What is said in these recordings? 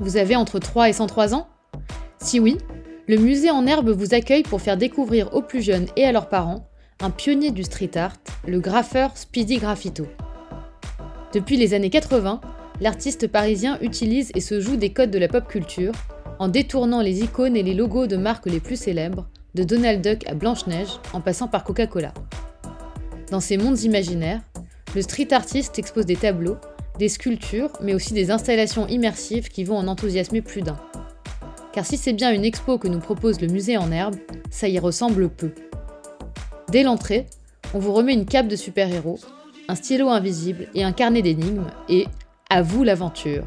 Vous avez entre 3 et 103 ans? Si oui, le musée en herbe vous accueille pour faire découvrir aux plus jeunes et à leurs parents un pionnier du street art, le graffeur Speedy Graffito. Depuis les années 80, l'artiste parisien utilise et se joue des codes de la pop culture en détournant les icônes et les logos de marques les plus célèbres, de Donald Duck à Blanche-Neige en passant par Coca-Cola. Dans ces mondes imaginaires, le street artiste expose des tableaux, des sculptures, mais aussi des installations immersives qui vont en enthousiasmer plus d'un. Car si c'est bien une expo que nous propose le musée en herbe, ça y ressemble peu. Dès l'entrée, on vous remet une cape de super-héros, un stylo invisible et un carnet d'énigmes, et à vous l'aventure.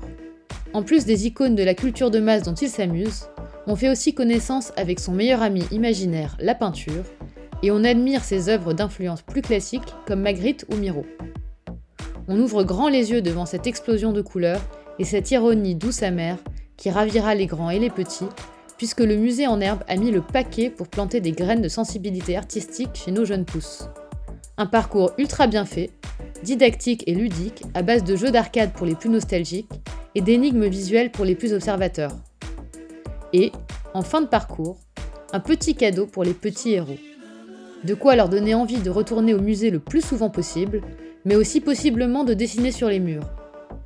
En plus des icônes de la culture de masse dont il s'amuse, on fait aussi connaissance avec son meilleur ami imaginaire, la peinture, et on admire ses œuvres d'influence plus classiques comme Magritte ou Miro. On ouvre grand les yeux devant cette explosion de couleurs et cette ironie douce amère qui ravira les grands et les petits, puisque le musée en herbe a mis le paquet pour planter des graines de sensibilité artistique chez nos jeunes pousses. Un parcours ultra bien fait, didactique et ludique, à base de jeux d'arcade pour les plus nostalgiques et d'énigmes visuelles pour les plus observateurs. Et, en fin de parcours, un petit cadeau pour les petits héros. De quoi leur donner envie de retourner au musée le plus souvent possible, mais aussi possiblement de dessiner sur les murs.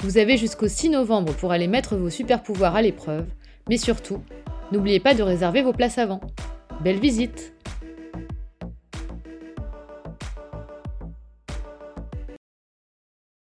Vous avez jusqu'au 6 novembre pour aller mettre vos super pouvoirs à l'épreuve, mais surtout, n'oubliez pas de réserver vos places avant. Belle visite